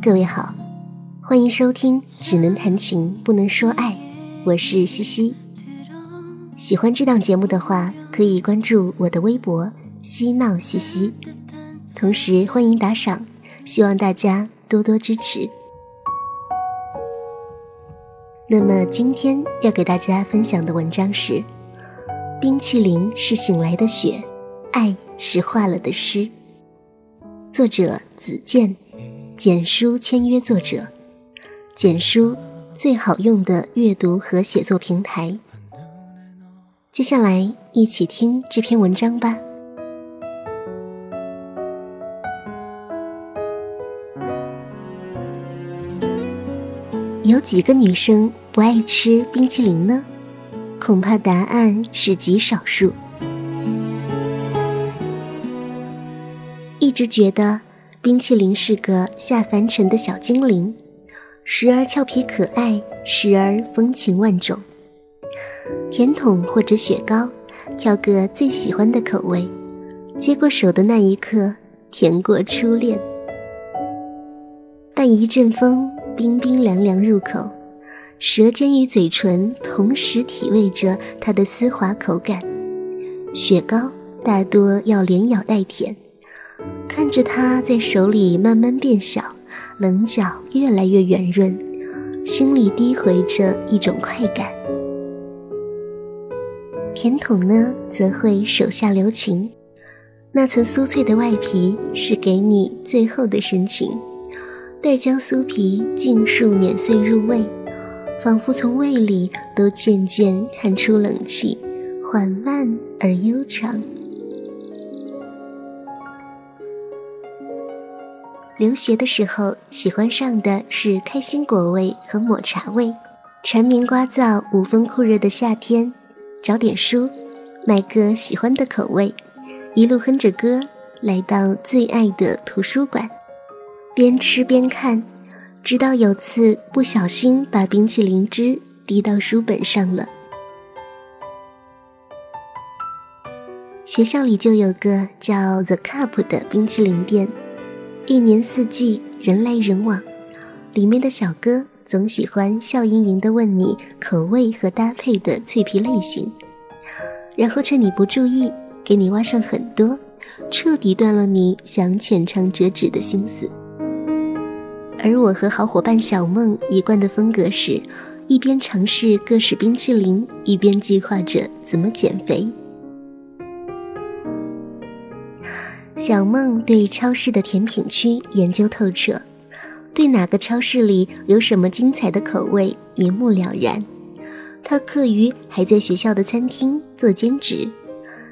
各位好，欢迎收听《只能谈情不能说爱》，我是西西。喜欢这档节目的话，可以关注我的微博“嬉闹西西”，同时欢迎打赏，希望大家多多支持。那么今天要给大家分享的文章是《冰淇淋是醒来的雪，爱是化了的诗》，作者子健。简书签约作者，简书最好用的阅读和写作平台。接下来一起听这篇文章吧。有几个女生不爱吃冰淇淋呢？恐怕答案是极少数。一直觉得。冰淇淋是个下凡尘的小精灵，时而俏皮可爱，时而风情万种。甜筒或者雪糕，挑个最喜欢的口味，接过手的那一刻，甜过初恋。但一阵风，冰冰凉凉入口，舌尖与嘴唇同时体味着它的丝滑口感。雪糕大多要连咬带舔。看着它在手里慢慢变小，棱角越来越圆润，心里低回着一种快感。甜筒呢，则会手下留情，那层酥脆的外皮是给你最后的深情，待将酥皮尽数碾碎入味，仿佛从胃里都渐渐看出冷气，缓慢而悠长。留学的时候，喜欢上的是开心果味和抹茶味。蝉鸣聒噪、无风酷热的夏天，找点书，买个喜欢的口味，一路哼着歌来到最爱的图书馆，边吃边看，直到有次不小心把冰淇淋汁滴到书本上了。学校里就有个叫 The Cup 的冰淇淋店。一年四季，人来人往，里面的小哥总喜欢笑盈盈地问你口味和搭配的脆皮类型，然后趁你不注意，给你挖上很多，彻底断了你想浅尝辄止的心思。而我和好伙伴小梦一贯的风格是，一边尝试各式冰淇淋，一边计划着怎么减肥。小梦对超市的甜品区研究透彻，对哪个超市里有什么精彩的口味一目了然。她课余还在学校的餐厅做兼职，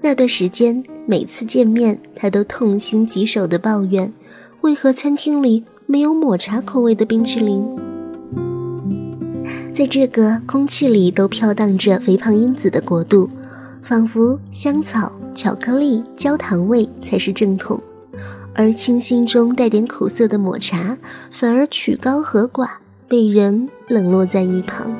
那段时间每次见面，她都痛心疾首地抱怨：为何餐厅里没有抹茶口味的冰淇淋？在这个空气里都飘荡着肥胖因子的国度，仿佛香草。巧克力、焦糖味才是正统，而清新中带点苦涩的抹茶反而曲高和寡，被人冷落在一旁。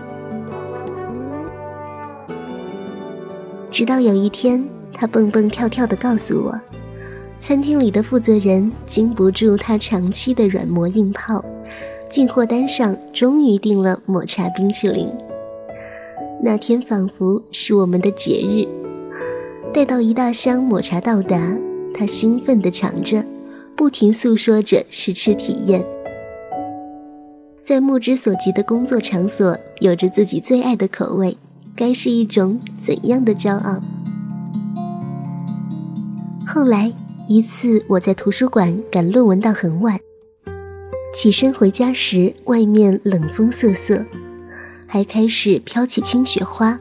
直到有一天，他蹦蹦跳跳地告诉我，餐厅里的负责人经不住他长期的软磨硬泡，进货单上终于订了抹茶冰淇淋。那天仿佛是我们的节日。待到一大箱抹茶到达，他兴奋地尝着，不停诉说着试吃体验。在目之所及的工作场所，有着自己最爱的口味，该是一种怎样的骄傲？后来一次，我在图书馆赶论文到很晚，起身回家时，外面冷风瑟瑟，还开始飘起清雪花，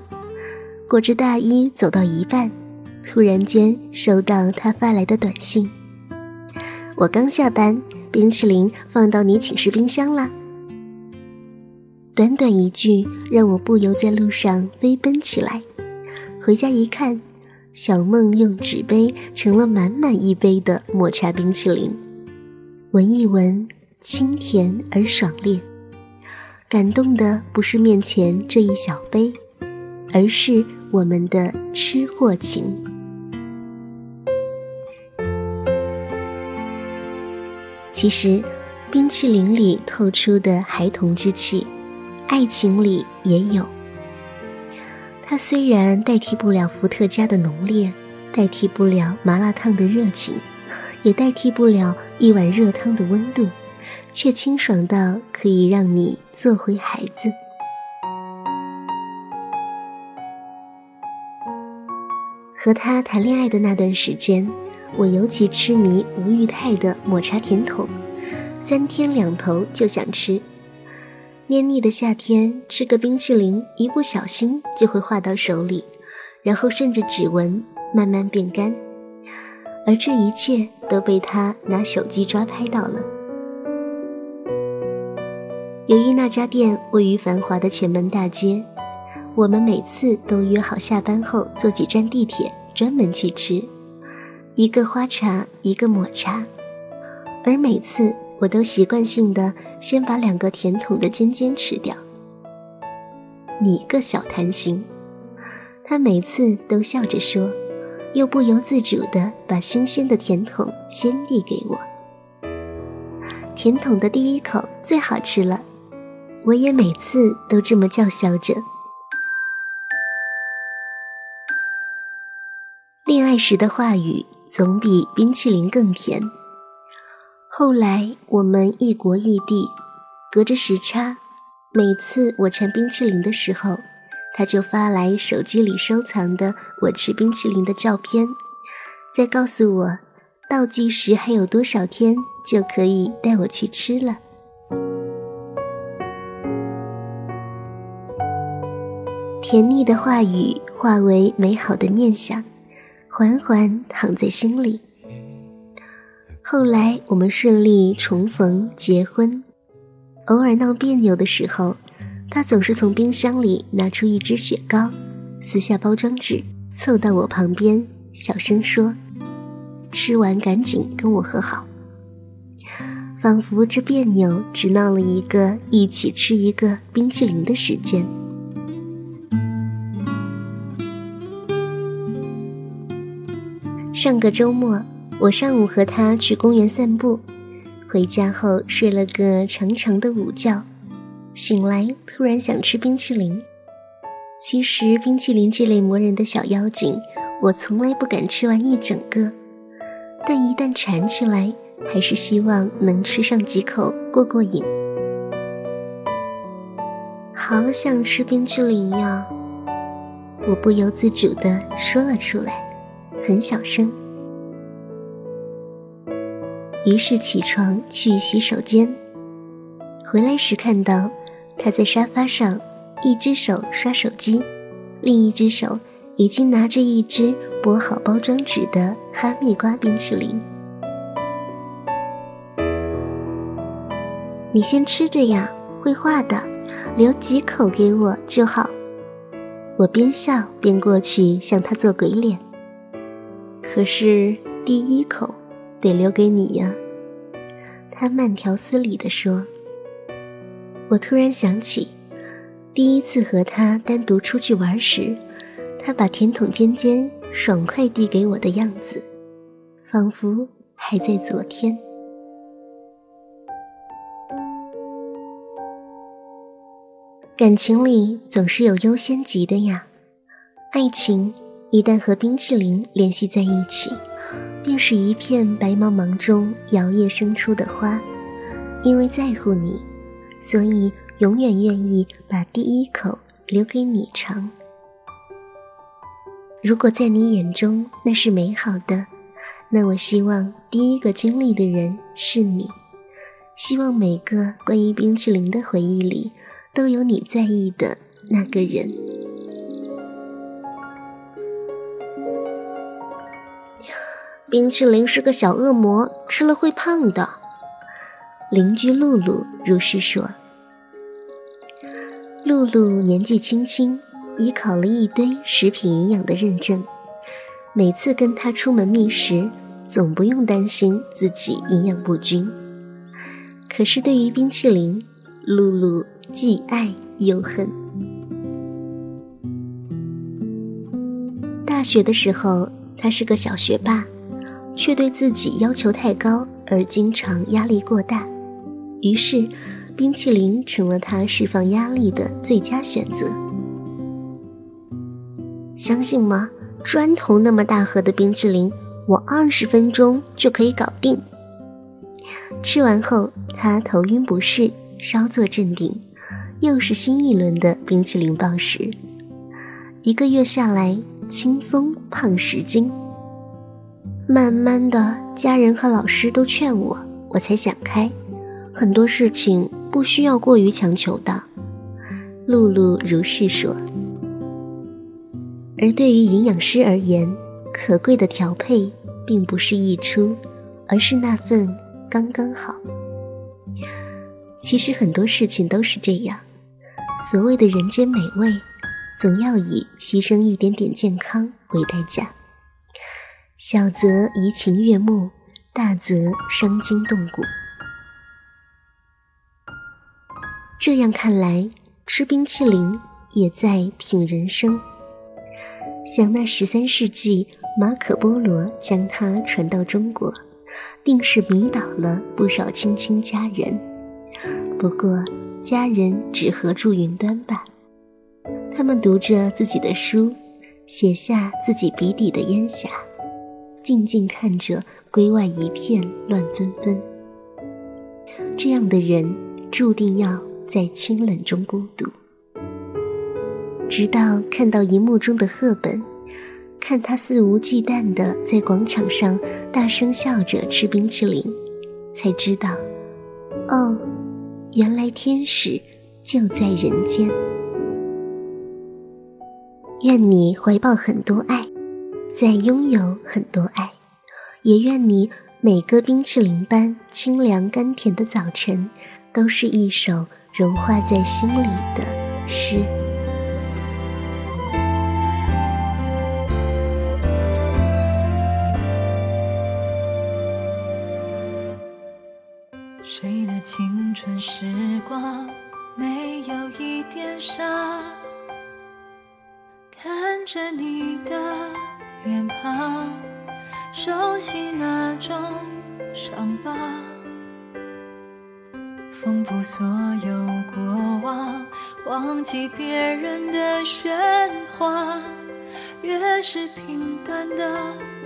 裹着大衣走到一半。突然间收到他发来的短信，我刚下班，冰淇淋放到你寝室冰箱啦。短短一句让我不由在路上飞奔起来。回家一看，小梦用纸杯盛了满满一杯的抹茶冰淇淋，闻一闻，清甜而爽烈。感动的不是面前这一小杯，而是我们的吃货情。其实，冰淇淋里透出的孩童之气，爱情里也有。它虽然代替不了伏特加的浓烈，代替不了麻辣烫的热情，也代替不了一碗热汤的温度，却清爽到可以让你做回孩子。和他谈恋爱的那段时间，我尤其痴迷吴裕泰的抹茶甜筒，三天两头就想吃。黏腻的夏天，吃个冰淇淋，一不小心就会化到手里，然后顺着指纹慢慢变干。而这一切都被他拿手机抓拍到了。由于那家店位于繁华的前门大街。我们每次都约好下班后坐几站地铁，专门去吃，一个花茶，一个抹茶，而每次我都习惯性的先把两个甜筒的尖尖吃掉。你个小贪心，他每次都笑着说，又不由自主的把新鲜的甜筒先递给我。甜筒的第一口最好吃了，我也每次都这么叫嚣着。恋爱时的话语总比冰淇淋更甜。后来我们异国异地，隔着时差，每次我馋冰淇淋的时候，他就发来手机里收藏的我吃冰淇淋的照片，再告诉我倒计时还有多少天就可以带我去吃了。甜腻的话语化为美好的念想。缓缓躺在心里。后来我们顺利重逢、结婚，偶尔闹别扭的时候，他总是从冰箱里拿出一支雪糕，撕下包装纸，凑到我旁边，小声说：“吃完赶紧跟我和好。”仿佛这别扭只闹了一个一起吃一个冰淇淋的时间。上个周末，我上午和他去公园散步，回家后睡了个长长的午觉，醒来突然想吃冰淇淋。其实冰淇淋这类磨人的小妖精，我从来不敢吃完一整个，但一旦馋起来，还是希望能吃上几口过过瘾。好想吃冰淇淋呀！我不由自主地说了出来。很小声，于是起床去洗手间。回来时看到他在沙发上，一只手刷手机，另一只手已经拿着一只剥好包装纸的哈密瓜冰淇淋。你先吃着呀，会化的，留几口给我就好。我边笑边过去向他做鬼脸。可是第一口得留给你呀，他慢条斯理地说。我突然想起，第一次和他单独出去玩时，他把甜筒尖尖爽快递给我的样子，仿佛还在昨天。感情里总是有优先级的呀，爱情。一旦和冰淇淋联系在一起，便是一片白茫茫中摇曳生出的花。因为在乎你，所以永远愿意把第一口留给你尝。如果在你眼中那是美好的，那我希望第一个经历的人是你。希望每个关于冰淇淋的回忆里，都有你在意的那个人。冰淇淋是个小恶魔，吃了会胖的。邻居露露如是说。露露年纪轻轻，已考了一堆食品营养的认证，每次跟她出门觅食，总不用担心自己营养不均。可是对于冰淇淋，露露既爱又恨。大学的时候，她是个小学霸。却对自己要求太高，而经常压力过大。于是，冰淇淋成了他释放压力的最佳选择。相信吗？砖头那么大盒的冰淇淋，我二十分钟就可以搞定。吃完后，他头晕不适，稍作镇定，又是新一轮的冰淇淋暴食。一个月下来，轻松胖十斤。慢慢的，家人和老师都劝我，我才想开，很多事情不需要过于强求的。露露如是说。而对于营养师而言，可贵的调配并不是溢出，而是那份刚刚好。其实很多事情都是这样，所谓的人间美味。总要以牺牲一点点健康为代价，小则怡情悦目，大则伤筋动骨。这样看来，吃冰淇淋也在品人生。想那十三世纪马可波罗将它传到中国，定是迷倒了不少亲亲家人。不过，家人只合住云端吧。他们读着自己的书，写下自己笔底的烟霞，静静看着归外一片乱纷纷。这样的人注定要在清冷中孤独，直到看到荧幕中的赫本，看他肆无忌惮地在广场上大声笑着吃冰淇淋，才知道，哦，原来天使就在人间。愿你怀抱很多爱，在拥有很多爱，也愿你每个冰淇淋般清凉甘甜的早晨，都是一首融化在心里的诗。熟悉那种伤疤，缝补所有过往，忘记别人的喧哗。越是平淡的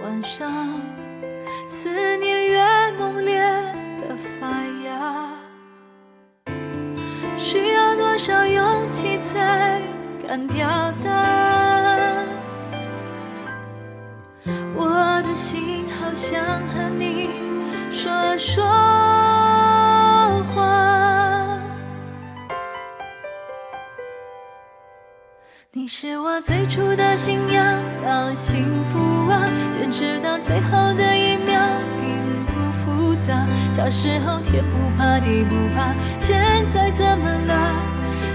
晚上，思念越猛烈的发芽。需要多少勇气才敢表达？心好想和你说说话，你是我最初的信仰，让幸福啊坚持到最后的一秒，并不复杂。小时候天不怕地不怕，现在怎么了？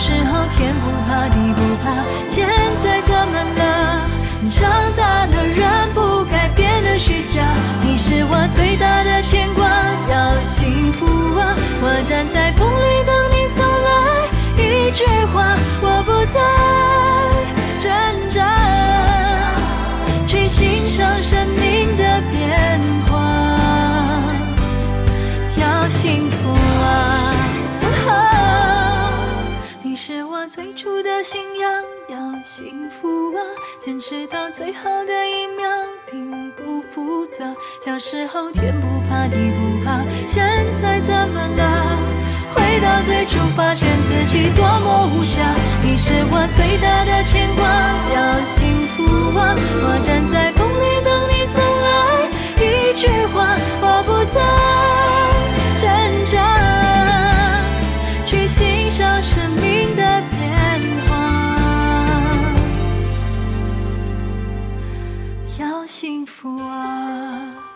时候天不怕地不怕，现在怎么了？长大了，人不该变得虚假。你是我最大的牵挂，要幸福啊！我站在风里幸福啊！坚持到最后的一秒，并不复杂。小时候天不怕地不怕，现在怎么了？回到最初，发现自己多么无暇。你是我最大的牵挂，要幸福啊！我站在风里等你送来一句话，我不在幸福啊！